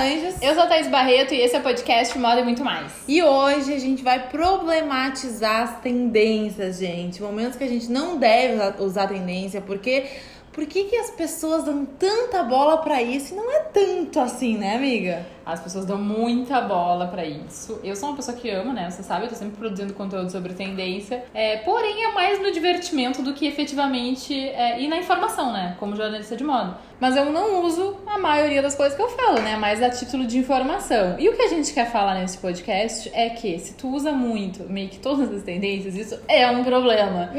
Anjos. Eu sou a Thaís Barreto e esse é o podcast Moda e Muito Mais. E hoje a gente vai problematizar as tendências, gente. Momentos que a gente não deve usar tendência, porque por que, que as pessoas dão tanta bola para isso e não é tanto assim, né, amiga? As pessoas dão muita bola para isso. Eu sou uma pessoa que ama, né? Você sabe, eu tô sempre produzindo conteúdo sobre tendência. É, porém, é mais no divertimento do que efetivamente é, e na informação, né? Como jornalista de moda. Mas eu não uso a maioria das coisas que eu falo, né? Mais a título de informação. E o que a gente quer falar nesse podcast é que se tu usa muito meio que todas as tendências, isso é um problema.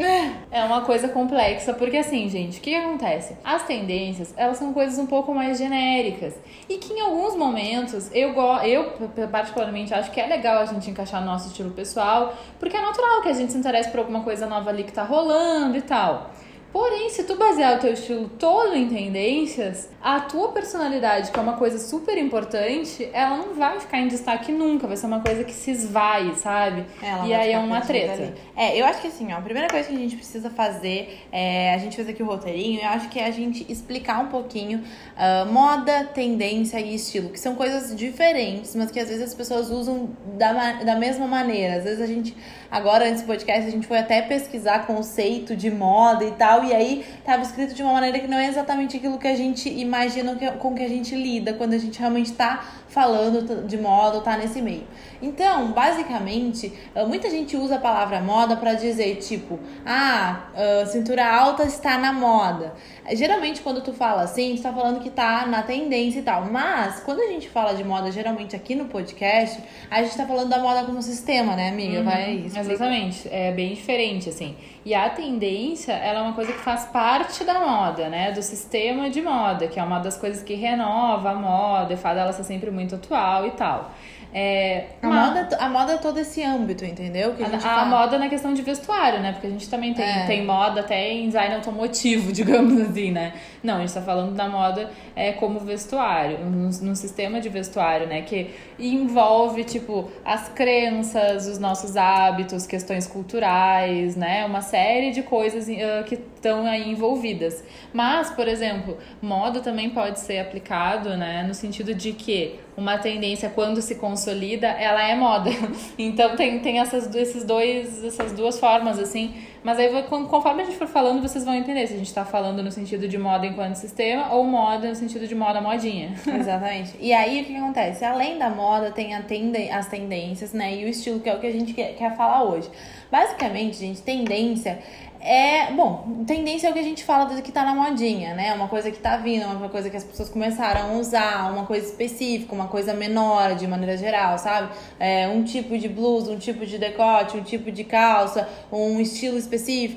É uma coisa complexa, porque assim, gente, o que acontece? As tendências, elas são coisas um pouco mais genéricas. E que em alguns momentos, eu, eu particularmente acho que é legal a gente encaixar no nosso estilo pessoal, porque é natural que a gente se interesse por alguma coisa nova ali que tá rolando e tal. Porém, se tu basear o teu estilo todo em tendências, a tua personalidade, que é uma coisa super importante, ela não vai ficar em destaque nunca, vai ser uma coisa que se esvai, sabe? Ela e aí é uma treta. Ali. É, eu acho que assim, ó, a primeira coisa que a gente precisa fazer é. A gente fez aqui o roteirinho, eu acho que é a gente explicar um pouquinho uh, moda, tendência e estilo, que são coisas diferentes, mas que às vezes as pessoas usam da, da mesma maneira. Às vezes a gente, agora antes do podcast, a gente foi até pesquisar conceito de moda e tal e aí tava escrito de uma maneira que não é exatamente aquilo que a gente imagina que, com que a gente lida quando a gente realmente tá falando de moda ou tá nesse meio. Então, basicamente, ah, muita gente usa a palavra moda para dizer tipo, ah, ah, cintura alta está na moda. Geralmente, quando tu fala assim, tu tá falando que tá na tendência e tal. Mas, quando a gente fala de moda, geralmente aqui no podcast, a gente tá falando da moda como sistema, né, amiga? Uhum, Vai isso. Exatamente. É bem diferente, assim. E a tendência, ela é uma coisa que faz parte da moda, né? Do sistema de moda, que é uma das coisas que renova a moda e faz ela ser sempre muito atual e tal. É, a, uma... moda, a moda é todo esse âmbito, entendeu? Que a, a, a moda na questão de vestuário, né? Porque a gente também tem, é. tem moda até em design automotivo, digamos assim, né? Não, a gente tá falando da moda é, como vestuário, num, num sistema de vestuário, né? Que envolve, tipo, as crenças, os nossos hábitos, questões culturais, né? Uma série de coisas uh, que estão aí envolvidas. Mas, por exemplo, moda também pode ser aplicado, né? No sentido de que uma tendência quando se consolida, ela é moda. Então tem, tem essas, esses dois, essas duas formas, assim. Mas aí, conforme a gente for falando, vocês vão entender se a gente está falando no sentido de moda enquanto sistema ou moda no sentido de moda modinha. Exatamente. E aí, o que acontece? Além da moda, tem a tende as tendências, né? E o estilo, que é o que a gente quer, quer falar hoje. Basicamente, gente, tendência é, bom, tendência é o que a gente fala do que tá na modinha, né? Uma coisa que tá vindo, uma coisa que as pessoas começaram a usar, uma coisa específica, uma coisa menor de maneira geral, sabe? É, um tipo de blusa, um tipo de decote, um tipo de calça, um estilo específico.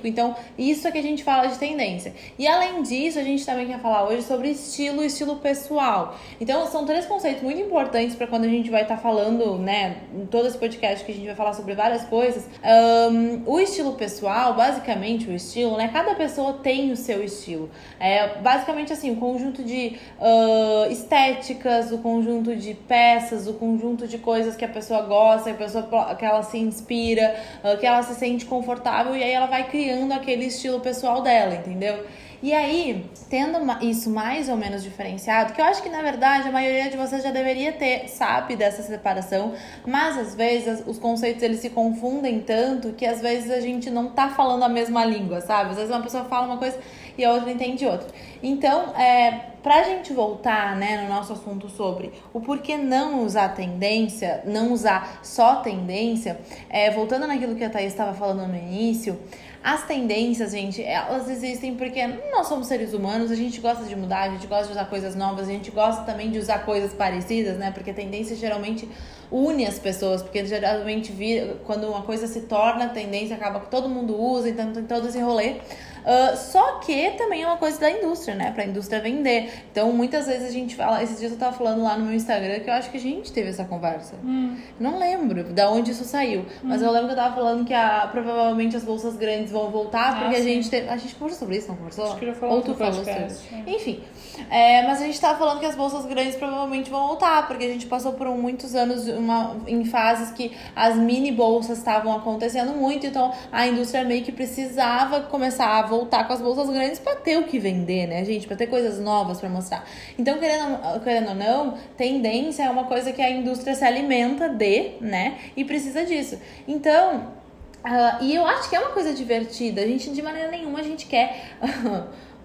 Então, isso é que a gente fala de tendência. E além disso, a gente também quer falar hoje sobre estilo e estilo pessoal. Então, são três conceitos muito importantes para quando a gente vai estar tá falando, né, em todo esse podcast que a gente vai falar sobre várias coisas. Um, o estilo pessoal, basicamente, o estilo, né? Cada pessoa tem o seu estilo. É basicamente assim, o conjunto de uh, estéticas, o conjunto de peças, o conjunto de coisas que a pessoa gosta, que a pessoa que ela se inspira, uh, que ela se sente confortável e aí ela vai criando aquele estilo pessoal dela, entendeu? E aí, tendo isso mais ou menos diferenciado, que eu acho que na verdade a maioria de vocês já deveria ter, sabe dessa separação, mas às vezes os conceitos eles se confundem tanto que às vezes a gente não tá falando a mesma língua, sabe? Às vezes uma pessoa fala uma coisa e a outra entende outra. Então, é, pra gente voltar, né, no nosso assunto sobre o porquê não usar tendência, não usar só tendência, é, voltando naquilo que a Thaís estava falando no início, as tendências, gente, elas existem porque nós somos seres humanos, a gente gosta de mudar, a gente gosta de usar coisas novas, a gente gosta também de usar coisas parecidas, né? Porque tendência geralmente une as pessoas, porque geralmente vira, quando uma coisa se torna tendência, acaba que todo mundo usa, então tem todo esse rolê. Uh, só que também é uma coisa da indústria, né? Pra indústria vender. Então, muitas vezes a gente fala. Esses dias eu tava falando lá no meu Instagram que eu acho que a gente teve essa conversa. Hum. Não lembro da onde isso saiu. Hum. Mas eu lembro que eu tava falando que a, provavelmente as bolsas grandes vão voltar, ah, porque ah, a gente teve. A gente conversou sobre isso, não conversou? Acho que já falou Ou tu falou sobre isso. Enfim. É, mas a gente tava falando que as bolsas grandes provavelmente vão voltar, porque a gente passou por muitos anos uma, em fases que as mini bolsas estavam acontecendo muito, então a indústria meio que precisava começar a voltar com as bolsas grandes para ter o que vender, né, gente? Para ter coisas novas para mostrar. Então, querendo, querendo ou não, tendência é uma coisa que a indústria se alimenta de, né? E precisa disso. Então, uh, e eu acho que é uma coisa divertida. A gente, de maneira nenhuma, a gente quer.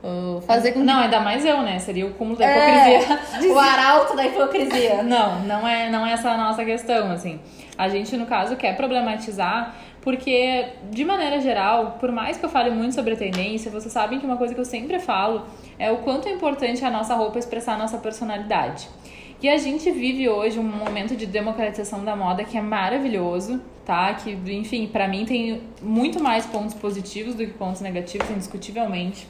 Uh, fazer com Não, ainda mais eu, né? Seria o cúmulo da é, hipocrisia. o arauto da hipocrisia. Não, não é, não é essa a nossa questão, assim. A gente, no caso, quer problematizar porque, de maneira geral, por mais que eu fale muito sobre tendência, vocês sabem que uma coisa que eu sempre falo é o quanto é importante a nossa roupa expressar a nossa personalidade. E a gente vive hoje um momento de democratização da moda que é maravilhoso, tá? Que, enfim, para mim tem muito mais pontos positivos do que pontos negativos, indiscutivelmente.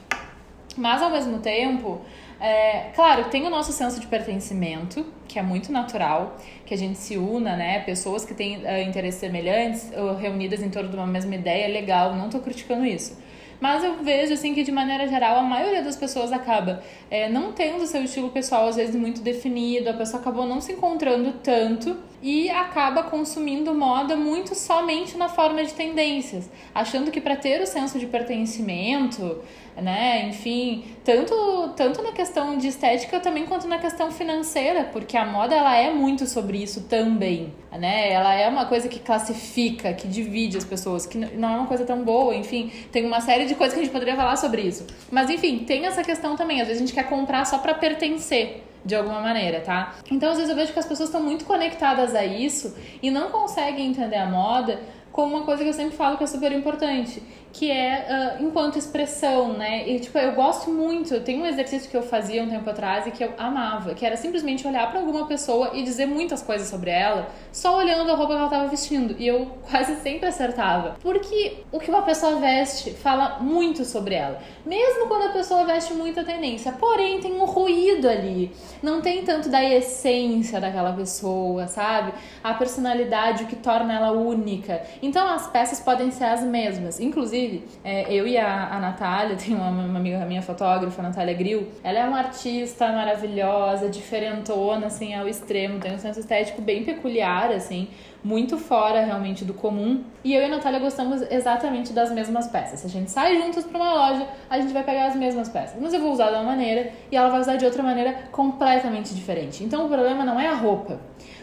Mas ao mesmo tempo, é, claro, tem o nosso senso de pertencimento, que é muito natural, que a gente se una, né? Pessoas que têm uh, interesses semelhantes, uh, reunidas em torno de uma mesma ideia, é legal, não tô criticando isso. Mas eu vejo assim que de maneira geral a maioria das pessoas acaba é, não tendo seu estilo pessoal às vezes muito definido, a pessoa acabou não se encontrando tanto e acaba consumindo moda muito somente na forma de tendências, achando que para ter o senso de pertencimento, né? Enfim, tanto, tanto na questão de estética também quanto na questão financeira, porque a moda ela é muito sobre isso também, né? Ela é uma coisa que classifica, que divide as pessoas, que não é uma coisa tão boa, enfim, tem uma série de coisas que a gente poderia falar sobre isso. Mas enfim, tem essa questão também, às vezes a gente quer comprar só para pertencer de alguma maneira, tá? Então, às vezes eu vejo que as pessoas estão muito conectadas a isso e não conseguem entender a moda como uma coisa que eu sempre falo que é super importante, que é uh, enquanto expressão, né? E tipo, eu gosto muito, tem um exercício que eu fazia um tempo atrás e que eu amava, que era simplesmente olhar para alguma pessoa e dizer muitas coisas sobre ela, só olhando a roupa que ela tava vestindo. E eu quase sempre acertava. Porque o que uma pessoa veste fala muito sobre ela. Mesmo quando a pessoa veste muita tendência. Porém, tem um ruído ali. Não tem tanto da essência daquela pessoa, sabe? A personalidade, o que torna ela única. Então as peças podem ser as mesmas. Inclusive, é, eu e a, a Natália, tem uma, uma amiga minha fotógrafa, a Natália Grill, ela é uma artista maravilhosa, diferentona, assim, ao extremo, tem um senso estético bem peculiar, assim, muito fora realmente do comum. E eu e a Natália gostamos exatamente das mesmas peças. Se a gente sai juntos para uma loja, a gente vai pegar as mesmas peças. Mas eu vou usar de uma maneira e ela vai usar de outra maneira completamente diferente. Então o problema não é a roupa.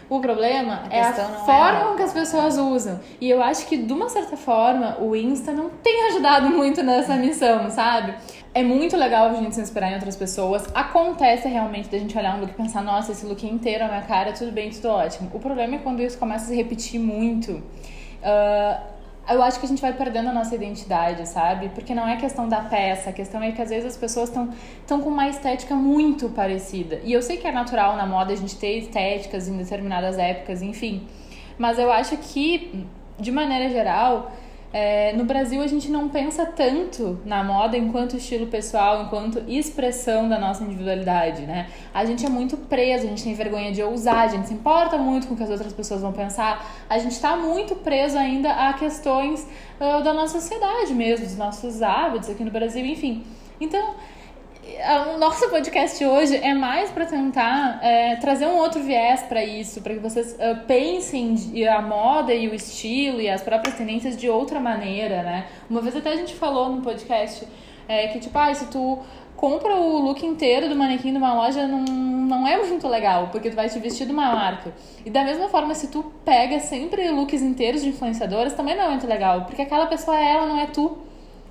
O problema a é a é forma é que as pessoas usam. E eu acho que, de uma certa forma, o Insta não tem ajudado muito nessa missão, sabe? É muito legal a gente se inspirar em outras pessoas. Acontece realmente da gente olhar um look e pensar, nossa, esse look inteiro, a minha cara, tudo bem, tudo ótimo. O problema é quando isso começa a se repetir muito. Uh, eu acho que a gente vai perdendo a nossa identidade, sabe? Porque não é questão da peça, a questão é que às vezes as pessoas estão com uma estética muito parecida. E eu sei que é natural na moda a gente ter estéticas em determinadas épocas, enfim. Mas eu acho que, de maneira geral, é, no Brasil a gente não pensa tanto na moda enquanto estilo pessoal, enquanto expressão da nossa individualidade, né? A gente é muito preso, a gente tem vergonha de ousar, a gente se importa muito com o que as outras pessoas vão pensar, a gente está muito preso ainda a questões uh, da nossa sociedade mesmo, dos nossos hábitos aqui no Brasil, enfim. Então, o nosso podcast hoje é mais para tentar é, trazer um outro viés para isso, para que vocês uh, pensem a moda e o estilo e as próprias tendências de outra maneira, né? Uma vez até a gente falou no podcast é, que, tipo, ah, se tu compra o look inteiro do manequim de uma loja, não, não é muito legal, porque tu vai te vestir de uma marca. E da mesma forma, se tu pega sempre looks inteiros de influenciadoras, também não é muito legal, porque aquela pessoa é ela, não é tu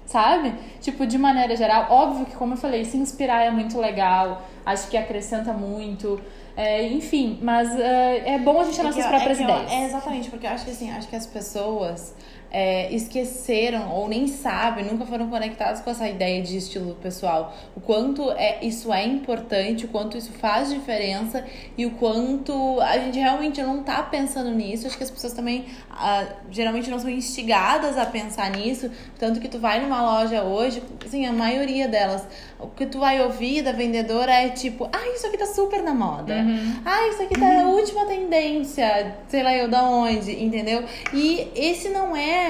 sabe? Tipo, de maneira geral, óbvio que, como eu falei, se inspirar é muito legal, acho que acrescenta muito. É, enfim, mas uh, é bom a gente ter é nossas próprias é ideias. Eu, é exatamente, porque eu acho que assim, acho que as pessoas é, esqueceram ou nem sabem, nunca foram conectados com essa ideia de estilo pessoal. O quanto é, isso é importante, o quanto isso faz diferença e o quanto a gente realmente não tá pensando nisso. Acho que as pessoas também ah, geralmente não são instigadas a pensar nisso. Tanto que tu vai numa loja hoje, assim, a maioria delas, o que tu vai ouvir da vendedora é tipo, ah, isso aqui tá super na moda. Uhum. Ah, isso aqui tá uhum. a última tendência, sei lá eu da onde, entendeu? E esse não é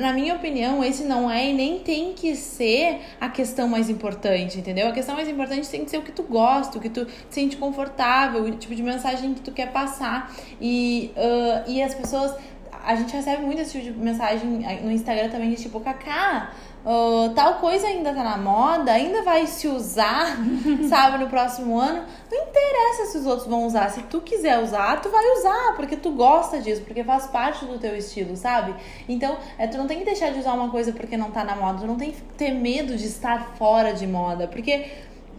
na minha opinião, esse não é e nem tem que ser a questão mais importante, entendeu? A questão mais importante tem que ser o que tu gosta, o que tu sente confortável, o tipo de mensagem que tu quer passar. E, uh, e as pessoas. A gente recebe muito esse tipo de mensagem no Instagram também, de tipo, Kaká, uh, tal coisa ainda tá na moda, ainda vai se usar, sabe, no próximo ano. Não interessa se os outros vão usar. Se tu quiser usar, tu vai usar, porque tu gosta disso, porque faz parte do teu estilo, sabe? Então, é, tu não tem que deixar de usar uma coisa porque não tá na moda, tu não tem que ter medo de estar fora de moda, porque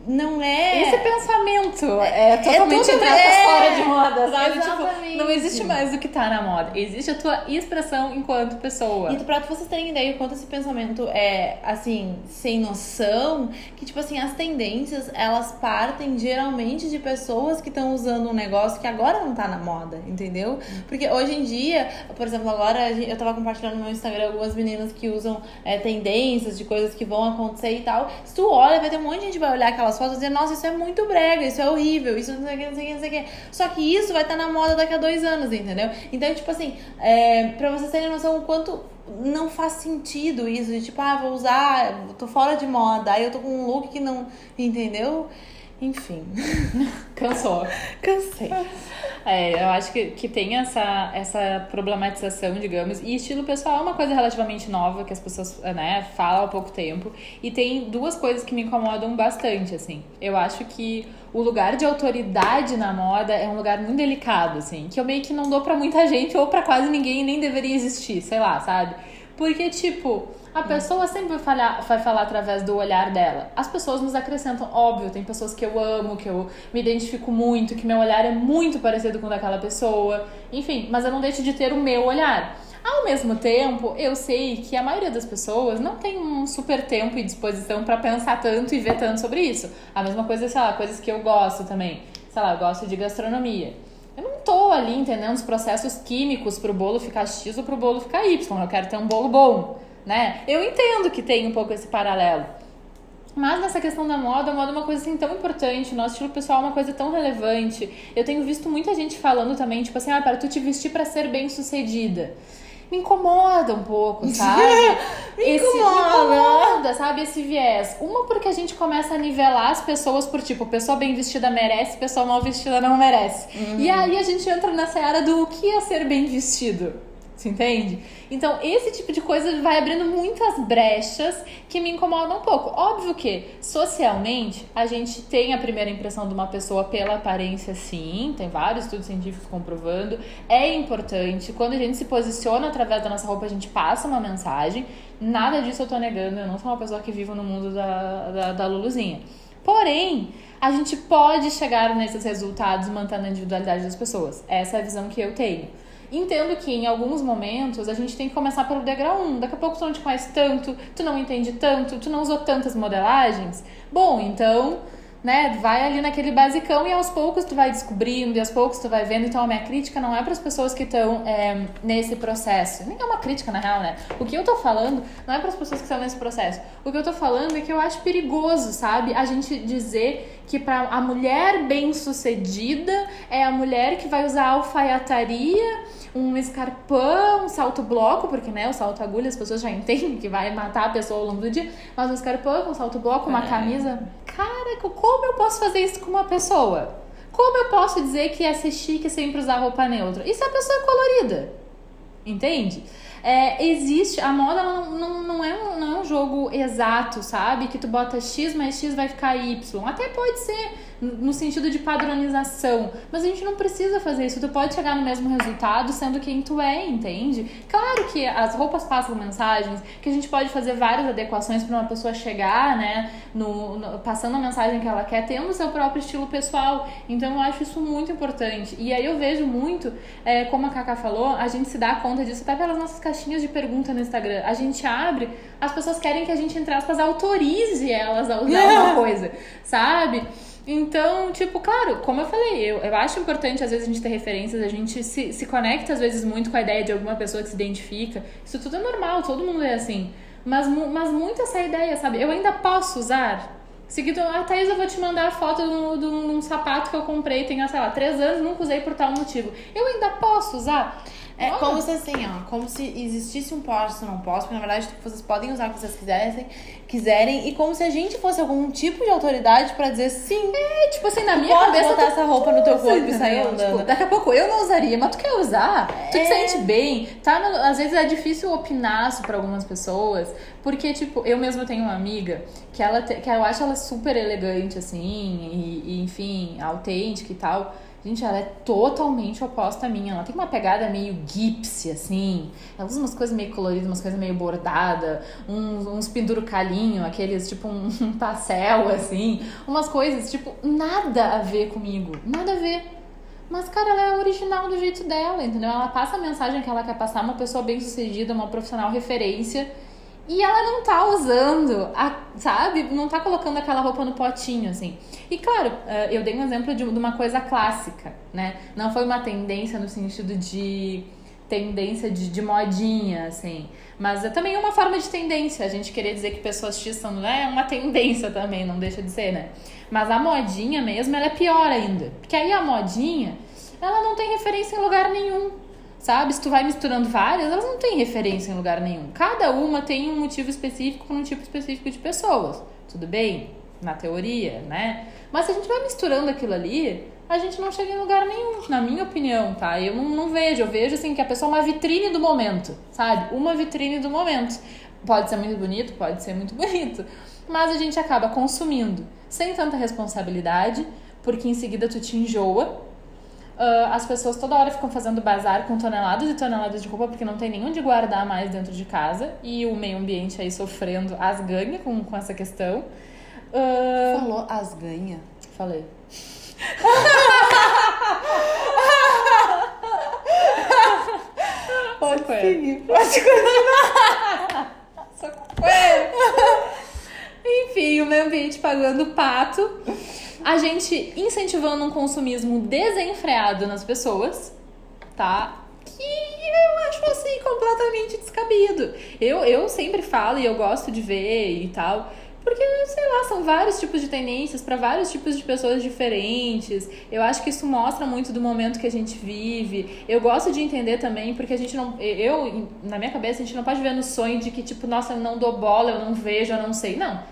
não é. Esse pensamento é, é totalmente é é, fora de moda, sabe? Tipo, não existe mais o que tá na moda. Existe a tua expressão enquanto pessoa. E pra vocês terem ideia o quanto esse pensamento é, assim, sem noção, que, tipo assim, as tendências, elas partem geralmente de pessoas que estão usando um negócio que agora não tá na moda, entendeu? Porque hoje em dia, por exemplo, agora eu tava compartilhando no meu Instagram algumas meninas que usam é, tendências de coisas que vão acontecer e tal. Se tu olha, vai ter um monte de gente que vai olhar aquelas aquelas fotos e dizer, nossa, isso é muito brega, isso é horrível, isso não sei o que, não sei o que, não sei o que. Só que isso vai estar na moda daqui a dois anos, entendeu? Então, tipo assim, é, pra vocês terem noção o quanto não faz sentido isso, de tipo, ah, vou usar, tô fora de moda, aí eu tô com um look que não. Entendeu? Enfim. Cansou. Cansei. É, eu acho que, que tem essa, essa problematização, digamos. E estilo pessoal é uma coisa relativamente nova que as pessoas né, falam há pouco tempo. E tem duas coisas que me incomodam bastante, assim. Eu acho que o lugar de autoridade na moda é um lugar muito delicado, assim. Que eu meio que não dou pra muita gente ou para quase ninguém nem deveria existir, sei lá, sabe? Porque, tipo a pessoa sempre vai falar, vai falar através do olhar dela. As pessoas nos acrescentam, óbvio, tem pessoas que eu amo, que eu me identifico muito, que meu olhar é muito parecido com o daquela pessoa. Enfim, mas eu não deixo de ter o meu olhar. Ao mesmo tempo, eu sei que a maioria das pessoas não tem um super tempo e disposição para pensar tanto e ver tanto sobre isso. A mesma coisa, sei lá, coisas que eu gosto também. Sei lá, eu gosto de gastronomia. Eu não tô ali entendendo os processos químicos pro bolo ficar X ou pro bolo ficar Y. Eu quero ter um bolo bom né? Eu entendo que tem um pouco esse paralelo. Mas nessa questão da moda, a moda é uma coisa assim tão importante, nosso estilo pessoal é uma coisa tão relevante. Eu tenho visto muita gente falando também, tipo assim, ah, para tu te vestir para ser bem sucedida. Me incomoda um pouco, sabe? me, Esse, incomoda. me incomoda, sabe? Esse viés. Uma porque a gente começa a nivelar as pessoas por tipo, pessoa bem vestida merece, pessoa mal vestida não merece. Uhum. E aí a gente entra nessa área do o que é ser bem vestido você entende? Então, esse tipo de coisa vai abrindo muitas brechas que me incomodam um pouco. Óbvio que, socialmente, a gente tem a primeira impressão de uma pessoa pela aparência, sim. Tem vários estudos científicos comprovando. É importante. Quando a gente se posiciona através da nossa roupa, a gente passa uma mensagem. Nada disso eu tô negando. Eu não sou uma pessoa que vive no mundo da, da, da Luluzinha. Porém, a gente pode chegar nesses resultados mantendo a individualidade das pessoas. Essa é a visão que eu tenho. Entendo que em alguns momentos a gente tem que começar pelo degrau 1. Daqui a pouco tu não te conhece tanto, tu não entende tanto, tu não usou tantas modelagens. Bom, então né, vai ali naquele basicão e aos poucos tu vai descobrindo e aos poucos tu vai vendo. Então a minha crítica não é para as pessoas que estão é, nesse processo. Nem é uma crítica na real, né? O que eu tô falando não é para as pessoas que estão nesse processo. O que eu tô falando é que eu acho perigoso, sabe? A gente dizer que para a mulher bem-sucedida é a mulher que vai usar alfaiataria, um escarpão, um salto bloco, porque né, o salto agulha as pessoas já entendem que vai matar a pessoa ao longo do dia, mas um escarpão, um salto bloco, uma é. camisa. Cara, como eu posso fazer isso com uma pessoa? Como eu posso dizer que é ser chique sempre usar roupa neutra? Isso é a pessoa colorida. Entende? É, existe, a moda não, não, não, é um, não é um jogo exato, sabe? Que tu bota X mais X vai ficar Y. Até pode ser no sentido de padronização. Mas a gente não precisa fazer isso. Tu pode chegar no mesmo resultado sendo quem tu é, entende? Claro que as roupas passam mensagens, que a gente pode fazer várias adequações para uma pessoa chegar, né, no, no, passando a mensagem que ela quer, tendo o seu próprio estilo pessoal. Então eu acho isso muito importante. E aí eu vejo muito, é, como a Cacá falou, a gente se dá conta disso até pelas nossas caixinhas de pergunta no Instagram. A gente abre, as pessoas querem que a gente, entre aspas, autorize elas a usar uma coisa, sabe? Então, tipo, claro, como eu falei, eu, eu acho importante às vezes a gente ter referências, a gente se, se conecta às vezes muito com a ideia de alguma pessoa que se identifica. Isso tudo é normal, todo mundo é assim. Mas, mas muito essa ideia, sabe? Eu ainda posso usar. Seguido, ah, Thaís, eu vou te mandar a foto de um, de um sapato que eu comprei, tem, sei lá, três anos, nunca usei por tal motivo. Eu ainda posso usar? É Olha. como se assim, ó, como se existisse um posso, não posso, porque na verdade tipo, vocês podem usar o que vocês quiserem, quiserem, e como se a gente fosse algum tipo de autoridade pra dizer sim. É, tipo assim, na tu minha pode cabeça botar tu essa roupa no teu corpo e sair Entendeu? andando. Tipo, daqui a pouco eu não usaria, mas tu quer usar, tu É. te sente bem, tá? No- às vezes é difícil opinar isso pra algumas pessoas, porque, tipo, eu mesma tenho uma amiga que ela te- que eu acho ela super elegante, assim, e, e, enfim, autêntica e tal. Gente, ela é totalmente oposta a mim. Ela tem uma pegada meio gipsy, assim. Ela usa umas coisas meio coloridas, umas coisas meio bordada, uns, uns pendurucalinho, aqueles tipo um, um pastel, assim. Umas coisas, tipo, nada a ver comigo. Nada a ver. Mas, cara, ela é original do jeito dela, entendeu? Ela passa a mensagem que ela quer passar, uma pessoa bem sucedida, uma profissional referência. E ela não tá usando, a, sabe? Não tá colocando aquela roupa no potinho, assim. E claro, eh, eu dei um exemplo de, uma coisa clássica, né? Não foi uma tendência no sentido de tendência de, de modinha, assim. Mas é também uma forma de tendência. A gente querer dizer que pessoas X são, né? É uma tendência também, não deixa de ser, né? Mas a modinha mesmo, ela é pior ainda. Porque aí a modinha, ela não tem referência em lugar nenhum. Sabe? Se tu vai misturando várias, elas não têm referência em lugar nenhum. Cada uma tem um motivo específico para um tipo específico de pessoas. Tudo bem? Na teoria, né? Mas se a gente vai misturando aquilo ali, a gente não chega em lugar nenhum, na minha opinião, tá? Eu não, não vejo, eu vejo assim que a pessoa é uma vitrine do momento, sabe? Uma vitrine do momento. Pode ser muito bonito, pode ser muito bonito, mas a gente acaba consumindo sem tanta responsabilidade, porque em seguida tu te enjoa. Ah, as pessoas toda hora ficam fazendo bazar com toneladas e toneladas de roupa porque não tem nenhum de guardar mais dentro de casa e o meio ambiente aí sofrendo as ganha com, com essa questão. Ah, Falou as ganha. falei. Pode Socorro. seguir, pode continuar. Enfim, o meio ambiente pagando pato. A gente incentivando um consumismo desenfreado nas pessoas, tá? Que eu acho assim completamente descabido. Eu, eu sempre falo e eu gosto de ver e tal. Porque, sei lá, são vários tipos de tendências para vários tipos de pessoas diferentes. Eu acho que isso mostra muito do momento que a gente vive. Eu gosto de entender também, porque a gente não. Eu, na minha cabeça, a gente não pode ver no sonho de que, tipo, nossa, eu não dou bola, eu não vejo, eu não sei. Não.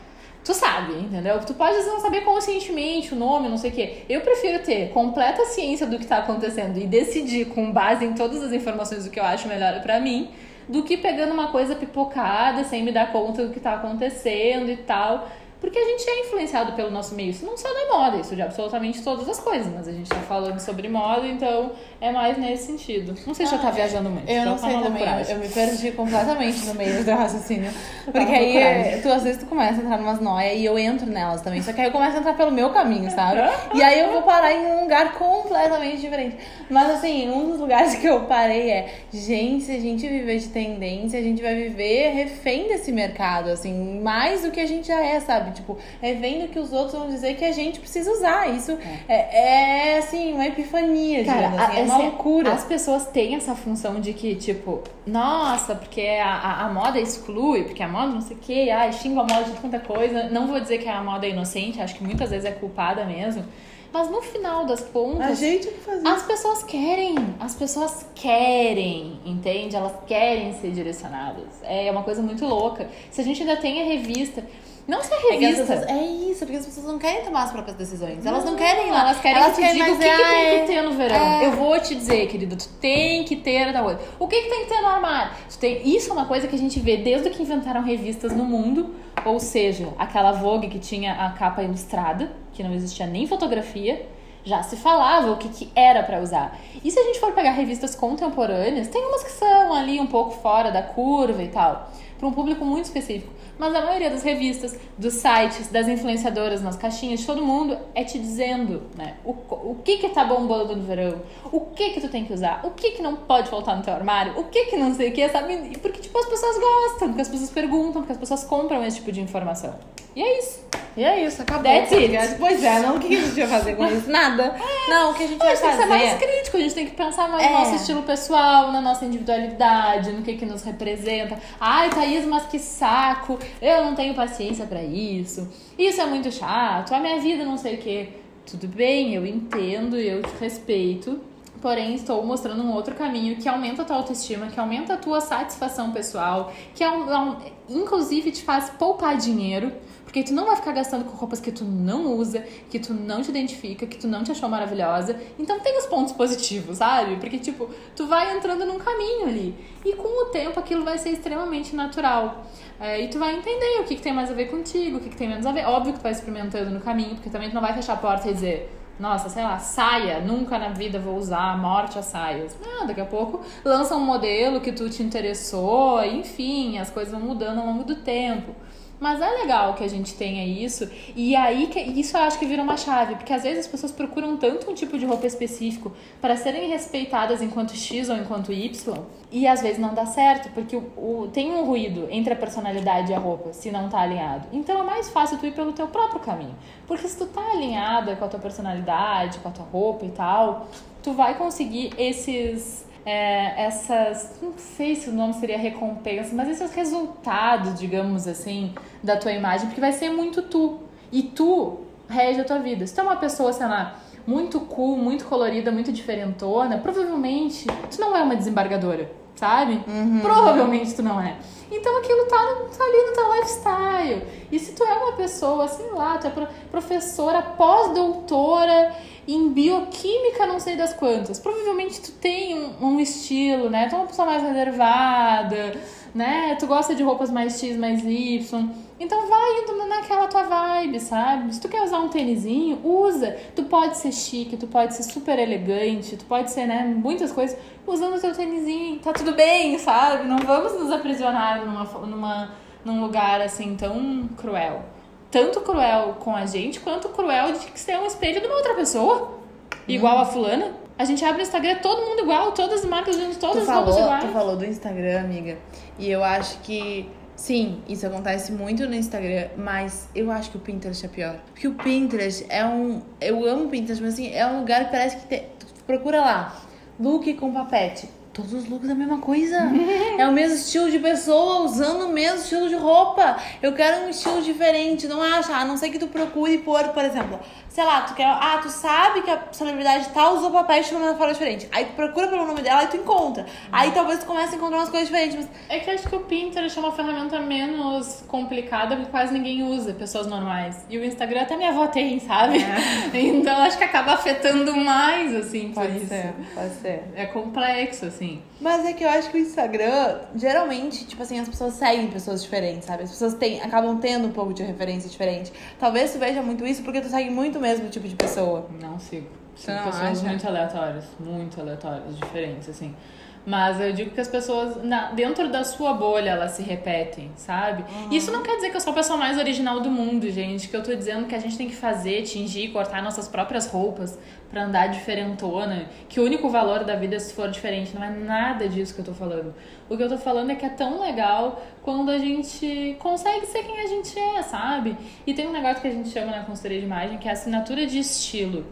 Tu sabe, entendeu? Tu pode não saber conscientemente o nome, não sei o quê. Eu prefiro ter completa ciência do que tá acontecendo e decidir com base em todas as informações o que eu acho melhor pra mim, do que pegando uma coisa pipocada sem me dar conta do que tá acontecendo e tal. Porque a gente é influenciado pelo nosso meio. Isso não só da moda, isso de absolutamente todas as coisas. Mas a gente tá falando sobre moda, então é mais nesse sentido. Não sei se já tá viajando muito. Eu não tá sei também, eu, eu me perdi completamente no meio do raciocínio. Porque aí, é, tu às vezes tu começa a entrar numas noias e eu entro nelas também. Só que aí eu começo a entrar pelo meu caminho, sabe? E aí eu vou parar em um lugar completamente diferente. Mas assim, um dos lugares que eu parei é, gente, se a gente viver de tendência, a gente vai viver refém desse mercado, assim, mais do que a gente já é, sabe? Tipo, é vendo que os outros vão dizer que a gente precisa usar. Isso é, é, assim, uma epifania, Cara, digamos assim, a- é uma assim, loucura. As pessoas têm essa função de que, tipo, nossa, porque a, a, moda exclui, porque a moda não sei o que, ai, xinga a moda de tanta coisa. Não vou dizer que a moda é inocente, acho que muitas vezes é culpada mesmo. Mas no final das contas, as pessoas querem, as pessoas querem, entende? Elas querem ser direcionadas. É uma coisa muito louca. Se a gente ainda tem a revista, não se a É, revista. pessoas- é isso, porque as pessoas não querem tomar as próprias decisões. Elas não, Não, querem lá. Elas querem que te diga o que, mais que tem "Ah, que ter no verão. é. Eu vou te dizer, querida, tu tem que ter da outra. O que, que tem que ter no armário? Tem... Isso é uma coisa que a gente vê desde que inventaram revistas no mundo. Ou seja, aquela Vogue que tinha a capa ilustrada, que não existia nem fotografia. Já se falava o que, que era pra usar. E se a gente for pegar revistas contemporâneas, tem umas que são ali um pouco fora da curva e tal, para um público muito específico. Mas a maioria das revistas, dos sites, das influenciadoras nas caixinhas, de todo mundo é te dizendo, né? O, o que que tá bombando no verão, o que que tu tem que usar, o que que não pode faltar no teu armário, o que que não sei o que, sabe? Porque, tipo, as pessoas gostam, porque as pessoas perguntam, porque as pessoas compram esse tipo de informação. E é isso. E é isso, acabou. That's it. Pois é, não o que a gente vai fazer com isso? Nada. Não, o que a gente A vai gente tem que ser mais fazer. crítico, a gente tem que pensar mais É. no nosso estilo pessoal, na nossa individualidade, no que que nos representa. Ai, Thaís, mas que saco, eu não tenho paciência pra isso, isso é muito chato, a minha vida não sei o quê. Tudo bem, eu entendo, eu te respeito, Porém, estou mostrando um outro caminho que aumenta a tua autoestima, que aumenta a tua satisfação pessoal, que é um, inclusive te faz poupar dinheiro, porque tu não vai ficar gastando com roupas que tu não usa, que tu não te identifica, que tu não te achou maravilhosa. Então tem os pontos positivos, sabe? Porque, tipo, tu vai entrando num caminho ali. E com o tempo aquilo vai ser extremamente natural. É, e tu vai entender o que, que tem mais a ver contigo, o que, que tem menos a ver. Óbvio que tu vai experimentando no caminho, porque também tu não vai fechar a porta e dizer nossa, sei lá, saia, nunca na vida vou usar, morte a saias. Ah, daqui a pouco lança um modelo que tu te interessou, enfim, as coisas vão mudando ao longo do tempo. Mas é legal que a gente tenha isso. E aí que isso eu acho que vira uma chave, porque às vezes as pessoas procuram tanto um tipo de roupa específico para serem respeitadas enquanto X ou enquanto Y, e às vezes não dá certo, porque o, o, tem um ruído entre a personalidade e a roupa, se não tá alinhado. Então é mais fácil tu ir pelo teu próprio caminho. Porque se tu tá alinhada com a tua personalidade, com a tua roupa e tal, tu vai conseguir esses é, essas, não sei se o nome seria recompensa, mas esses resultados, digamos assim, da tua imagem, porque vai ser muito tu. E tu rege a tua vida. Se tu é uma pessoa, sei lá, muito cool, muito colorida, muito diferentona, provavelmente tu não é uma desembargadora, sabe? Uhum. Provavelmente tu não é. Então aquilo tá, tá ali no teu lifestyle. E se tu é uma pessoa, sei lá, tu é professora, pós-doutora em bioquímica, não sei das quantas, provavelmente tu tem um, um estilo, né? Tu é uma pessoa mais reservada, né? Tu gosta de roupas mais X, mais Y. Então vai indo naquela tua vibe, sabe? Se tu quer usar um tênisinho, usa. Tu pode ser chique, tu pode ser super elegante, tu pode ser, né, muitas coisas usando o teu tênisinho. Tá tudo bem, sabe? Não vamos nos aprisionar numa, numa, num lugar assim tão cruel. Tanto cruel com a gente, quanto cruel de ser um espelho de uma outra pessoa. Igual a fulana. A gente abre o Instagram, todo mundo igual, todas as marcas todas tu as roupas iguais. Tu falou do Instagram, amiga. E eu acho que Sim, isso acontece muito no Instagram, mas eu acho que o Pinterest é pior. Porque o Pinterest é um. Eu amo o Pinterest, mas assim, é um lugar que parece que. Te... Procura lá. Look com papete. Todos os looks é a mesma coisa. é o mesmo estilo de pessoa usando o mesmo estilo de roupa. Eu quero um estilo diferente. Não acha? A não ser que tu procure pôr, por exemplo, sei lá, tu quer. Ah, tu sabe que a celebridade tal usou papel de uma forma diferente. Aí tu procura pelo nome dela e tu encontra. Aí talvez tu comece a encontrar umas coisas diferentes. Mas... É que eu acho que o Pinterest é uma ferramenta menos complicada porque quase ninguém usa, pessoas normais. E o Instagram até minha avó tem, sabe? É. então acho que acaba afetando mais, assim, pode isso. ser, pode ser. É complexo, assim. Mas é que eu acho que o Instagram, geralmente, tipo assim, as pessoas seguem pessoas diferentes, sabe? As pessoas têm, acabam tendo um pouco de referência diferente. Talvez tu veja muito isso porque tu segue muito mesmo tipo de pessoa. Não sigo. Sigo pessoas acha? muito aleatórias. Muito aleatórias, diferentes, assim. Mas eu digo que as pessoas, na, dentro da sua bolha, elas se repetem, sabe? Uhum. Isso não quer dizer que eu sou a pessoa mais original do mundo, gente. Que eu tô dizendo que a gente tem que fazer, tingir, cortar nossas próprias roupas para andar diferentona. Que o único valor da vida é se for diferente. Não é nada disso que eu tô falando. O que eu tô falando é que é tão legal quando a gente consegue ser quem a gente é, sabe? E tem um negócio que a gente chama na consultoria de imagem que é assinatura de estilo.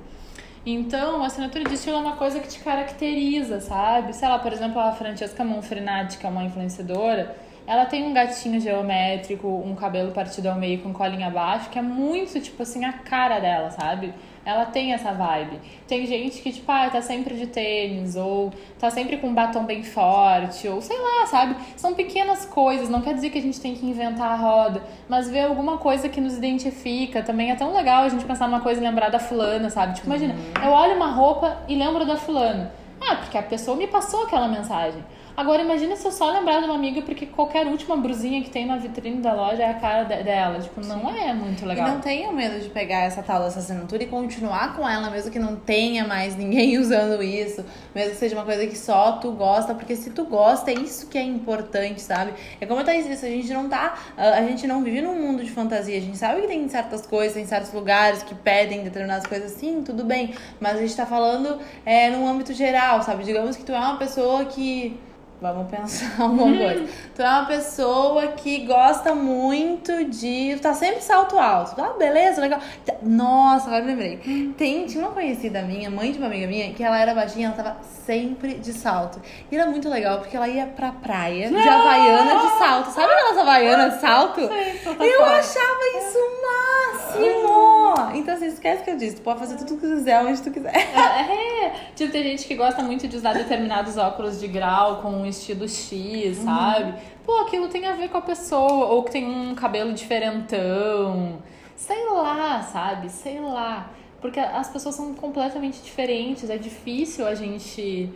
Então, a assinatura de estilo é uma coisa que te caracteriza, sabe? Sei lá, por exemplo, a Francesca Monfrinati, que é uma influenciadora, ela tem um gatinho geométrico, um cabelo partido ao meio com colinha abaixo, que é muito, tipo assim, a cara dela, sabe? Ela tem essa vibe. Tem gente que, tipo, ah, tá sempre de tênis, ou tá sempre com um batom bem forte, ou sei lá, sabe? São pequenas coisas, não quer dizer que a gente tem que inventar a roda, mas ver alguma coisa que nos identifica. Também é tão legal a gente pensar numa coisa e lembrar da fulana, sabe? Tipo, imagina, uhum. eu olho uma roupa e lembro da fulana. Ah, porque a pessoa me passou aquela mensagem. Agora imagina se eu só lembrar de uma amiga porque qualquer última brusinha que tem na vitrine da loja é a cara de dela. Tipo, não Sim. é muito legal. E não tenha medo de pegar essa tal dessa assinatura e continuar com ela, mesmo que não tenha mais ninguém usando isso. Mesmo que seja uma coisa que só tu gosta, porque se tu gosta, é isso que é importante, sabe? É como eu tava disse, a gente não tá. A gente não vive num mundo de fantasia. A gente sabe que tem certas coisas, tem certos lugares que pedem determinadas coisas, sim, tudo bem. Mas a gente tá falando é, num âmbito geral, sabe? Digamos que tu é uma pessoa que Vamos pensar uma hum. coisa. Tu é uma pessoa que gosta muito de. Tu tá sempre salto alto. Ah, beleza, legal. Nossa, agora me lembrei. Hum. Tem, tinha uma conhecida minha, mãe de uma amiga minha, que ela era baixinha, ela tava sempre de salto. E era muito legal, porque ela ia pra praia de Havaiana de salto. Sabe aquelas Havaianas de salto? Sei, Eu achava isso o máximo! Então, assim, esquece que eu disse. Tu pode fazer tudo que tu quiser, onde tu quiser. É, tipo, tem gente que gosta muito de usar determinados óculos de grau com um estilo X, sabe? Pô, aquilo tem a ver com a pessoa, ou que tem um cabelo diferentão. Sei lá, sabe? Sei lá. Porque as pessoas são completamente diferentes. É difícil a gente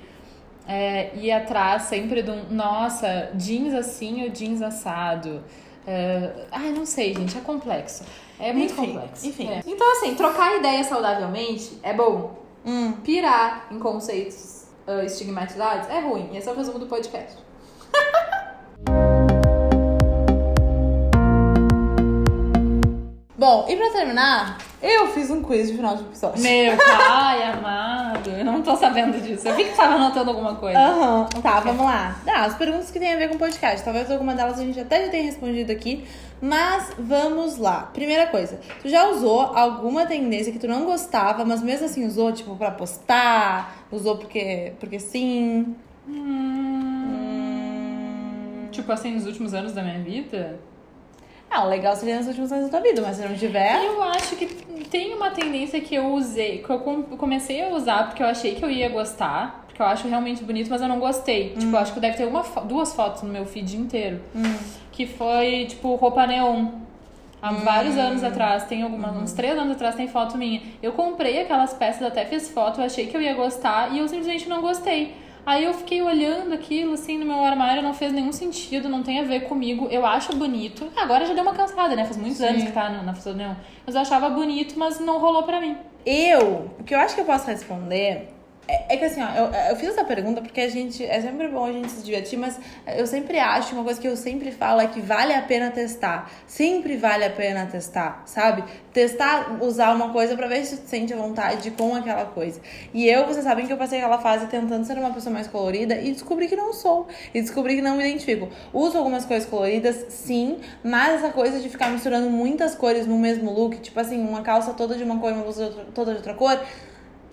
é, ir atrás sempre de um. Nossa, jeans assim ou jeans assado. É, ai, não sei, gente, é complexo. É muito Enfim, complexo. enfim. É. Então, assim, trocar ideia saudavelmente é bom. Hum. Pirar em conceitos ah, estigmatizados é ruim. Esse é o resumo do podcast. Bom, e pra terminar, eu fiz um quiz de final de episódio. Meu pai amado, eu não tô sabendo disso. Eu vi que tava anotando alguma coisa. Aham, tá, vamos lá. Ah, as perguntas que tem a ver com podcast. Talvez alguma delas a gente até já tenha respondido aqui, mas vamos lá. Primeira coisa, tu já usou alguma tendência que tu não gostava, mas mesmo assim usou, tipo, pra postar? Usou porque, porque sim? Hum, Tipo assim, nos últimos anos da minha vida, Ah, o legal seria nos últimos anos da vida, mas se não tiver... eu acho que tem uma tendência que eu usei, que eu com- comecei a usar porque eu achei que eu ia gostar, porque eu acho realmente bonito, mas eu não gostei. Tipo, eu acho que deve ter uma, duas fotos no meu feed inteiro. Que foi, tipo, roupa neon. Há vários anos atrás, tem alguma, uns três anos atrás, tem foto minha. Eu comprei aquelas peças, até fiz foto, achei que eu ia gostar e eu simplesmente não gostei. Aí eu fiquei olhando aquilo assim no meu armário, não fez nenhum sentido, não tem a ver comigo. Eu acho bonito. Agora já deu uma cansada, né? Faz muitos Sim. anos que tá na, foto neon. Mas eu achava bonito, mas não rolou pra mim. Eu, o que eu acho que eu posso responder é, é que assim, ó, eu, eu fiz essa pergunta porque a gente. É sempre bom a gente se divertir, mas eu sempre acho, uma coisa que eu sempre falo é que vale a pena testar. Sempre vale a pena testar, sabe? Testar, usar uma coisa pra ver se tu sente vontade com aquela coisa. E eu, vocês sabem que eu passei aquela fase tentando ser uma pessoa mais colorida e descobri que não sou. E descobri que não me identifico. Uso algumas coisas coloridas, sim, mas essa coisa de ficar misturando muitas cores no mesmo look, tipo assim, uma calça toda de uma cor e uma blusa toda de outra cor,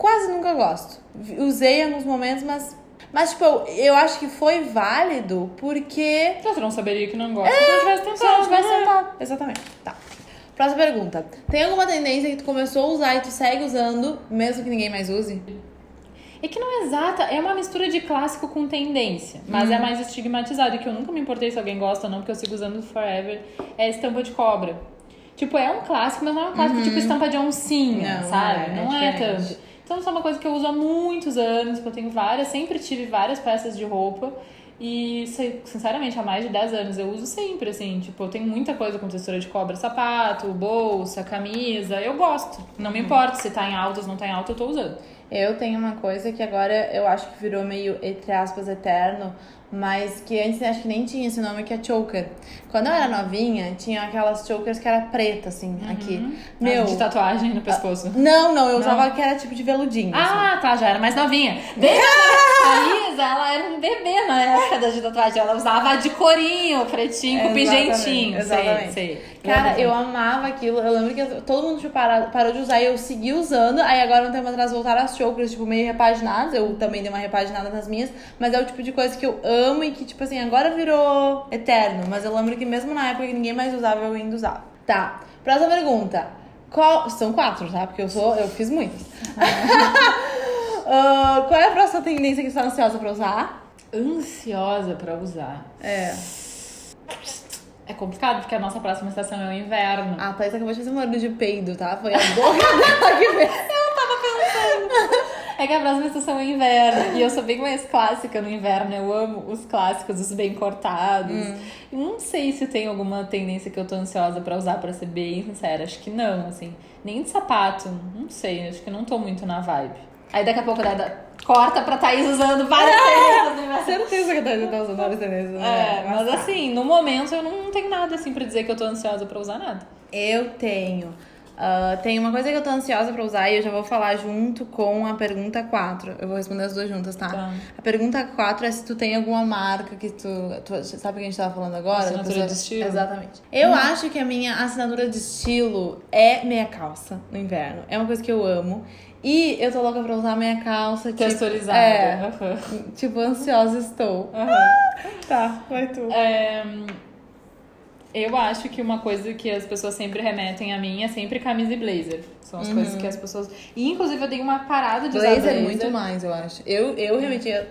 quase nunca gosto. Usei em alguns momentos, mas. Mas, tipo, eu, eu acho que foi válido porque. Então, você não saberia que não gosta se eu tivesse tentado. Se não tivesse né? tentado. Exatamente. Tá. Próxima pergunta. Tem alguma tendência que tu começou a usar e tu segue usando, mesmo que ninguém mais use? É que não é exata, é uma mistura de clássico com tendência, mas é Hum. mais estigmatizado. Que eu nunca me importei se alguém gosta ou não, porque eu sigo usando forever, é estampa de cobra. Tipo, é um clássico, mas não é um clássico tipo estampa de oncinha, Uhum. Não, sabe? é, é não é, diferente. tanto. Então, isso é uma coisa que eu uso há muitos anos, que eu tenho várias, sempre tive várias peças de roupa. E, sinceramente, há mais de 10 anos eu uso sempre, assim. Tipo, eu tenho muita coisa com textura de cobra, sapato, bolsa, camisa. Eu gosto. Não me importa se tá em altas, não tá em alta, eu tô usando. Eu tenho uma coisa que agora eu acho que virou meio, entre aspas, eterno, mas que antes acho que nem tinha esse nome, que é choker. Quando eu era novinha, tinha aquelas chokers que era preta, assim, aqui. Meu. De tatuagem no pescoço. Não, não, eu usava que era tipo de veludinho. assim. Ah, tá, já era mais novinha. Novinha. A Isa, ela era um bebê na época da de tatuagem. Ela usava de corinho, pretinho, com Exatamente, pingentinho. exatamente. Sei, sei. Cara, eu amava aquilo. Eu lembro que todo mundo tipo, parado, parou de usar e eu segui usando. Aí agora, um tempo atrás, voltaram as chokers, tipo, meio repaginadas. Eu também dei uma repaginada nas minhas. Mas é o tipo de coisa que eu amo e que, tipo assim, agora virou eterno. Mas eu lembro que mesmo na época que ninguém mais usava, eu ainda usava. Tá. Próxima pergunta. Qual... São quatro, tá? Porque eu sou. Eu fiz muitas. Ah, qual é a próxima tendência que você tá ansiosa pra usar? Ansiosa pra usar. É. É complicado porque a nossa próxima estação é o inverno. A Thaís acabou de fazer um barulho de peido, tá? Foi a boca dela que fez. É que a próxima estação é inverno. E eu sou bem mais clássica no inverno. Eu amo os clássicos, os bem cortados. E Não sei se tem alguma tendência que eu tô ansiosa pra usar, pra ser bem sincera. Acho que não, assim. Nem de sapato. Não sei, acho que não tô muito na vibe. Aí daqui a pouco dá, dá- corta pra Thaís usando várias tendências no inverno. Certeza que a Thaís tá usando várias tendências, né? É, mas assim, no momento eu não tenho nada assim pra dizer que eu tô ansiosa pra usar nada. Eu tenho. Ah, tem uma coisa que eu tô ansiosa pra usar e eu já vou falar junto com a pergunta 4. Eu vou responder as duas juntas, tá? Tá. A pergunta 4 é se tu tem alguma marca que tu. tu sabe o que a gente tava falando agora? Assinatura Pessoa- de estilo? Exatamente. Eu acho que a minha assinatura de estilo é meia calça no inverno. É uma coisa que eu amo. E eu tô louca pra usar meia calça. Tipo, Texturizada. É. Aham. Tipo, ansiosa estou. Aham. Tá, vai tu. É, Eu acho que uma coisa que as pessoas sempre remetem a mim é sempre camisa e blazer. São as coisas que as pessoas. E inclusive eu dei uma parada de usar Blazer, blazer. é muito mais, eu acho. Eu, eu remetia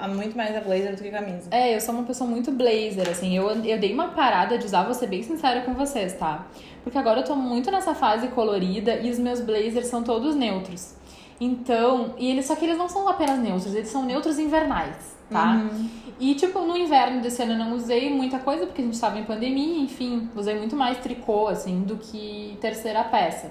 a muito mais a blazer do que camisa. É, eu sou uma pessoa muito blazer, assim. Eu, eu dei uma parada de usar, vou ser bem sincera com vocês, tá? Porque agora eu tô muito nessa fase colorida e os meus blazers são todos neutros. Então, e eles só que eles não são apenas neutros, eles são neutros invernais, tá? E tipo, no inverno desse ano eu não usei muita coisa porque a gente tava em pandemia, enfim, usei muito mais tricô assim do que terceira peça.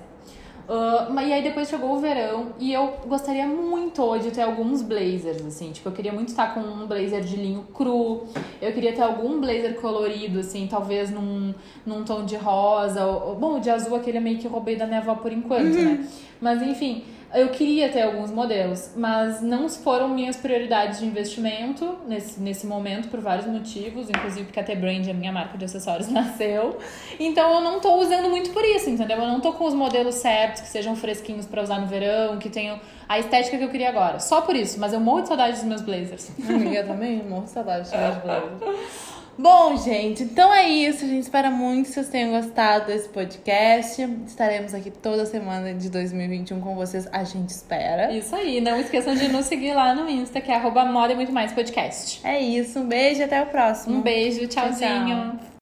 Mas e aí depois chegou o verão e eu gostaria muito de ter alguns blazers, assim. Tipo, eu queria muito estar com um blazer de linho cru. Eu queria ter algum blazer colorido, assim, talvez num, num tom de rosa. Ou, bom, de azul aquele eu meio que roubei da minha avó por enquanto, né? Mas enfim, eu queria ter alguns modelos, mas não foram minhas prioridades de investimento nesse, nesse momento por vários motivos, inclusive porque a T-Brand, a minha marca de acessórios, nasceu. Então eu não tô usando muito por isso, entendeu? Eu não tô com os modelos certos, que sejam fresquinhos pra usar no verão, que tenham a estética que eu queria agora. Só por isso, mas eu morro de saudade dos meus blazers. Amiga, eu também morro de saudade de tirar de blazer. Bom, gente, então é isso. A gente espera muito que vocês tenham gostado desse podcast. Estaremos aqui toda semana de 2021 com vocês. A gente espera. Isso aí, não esqueçam de nos seguir lá no Insta, que é arroba moda e muito mais podcast. É isso. Um beijo e até o próximo. Um beijo, Tchau, tchau. tchauzinho.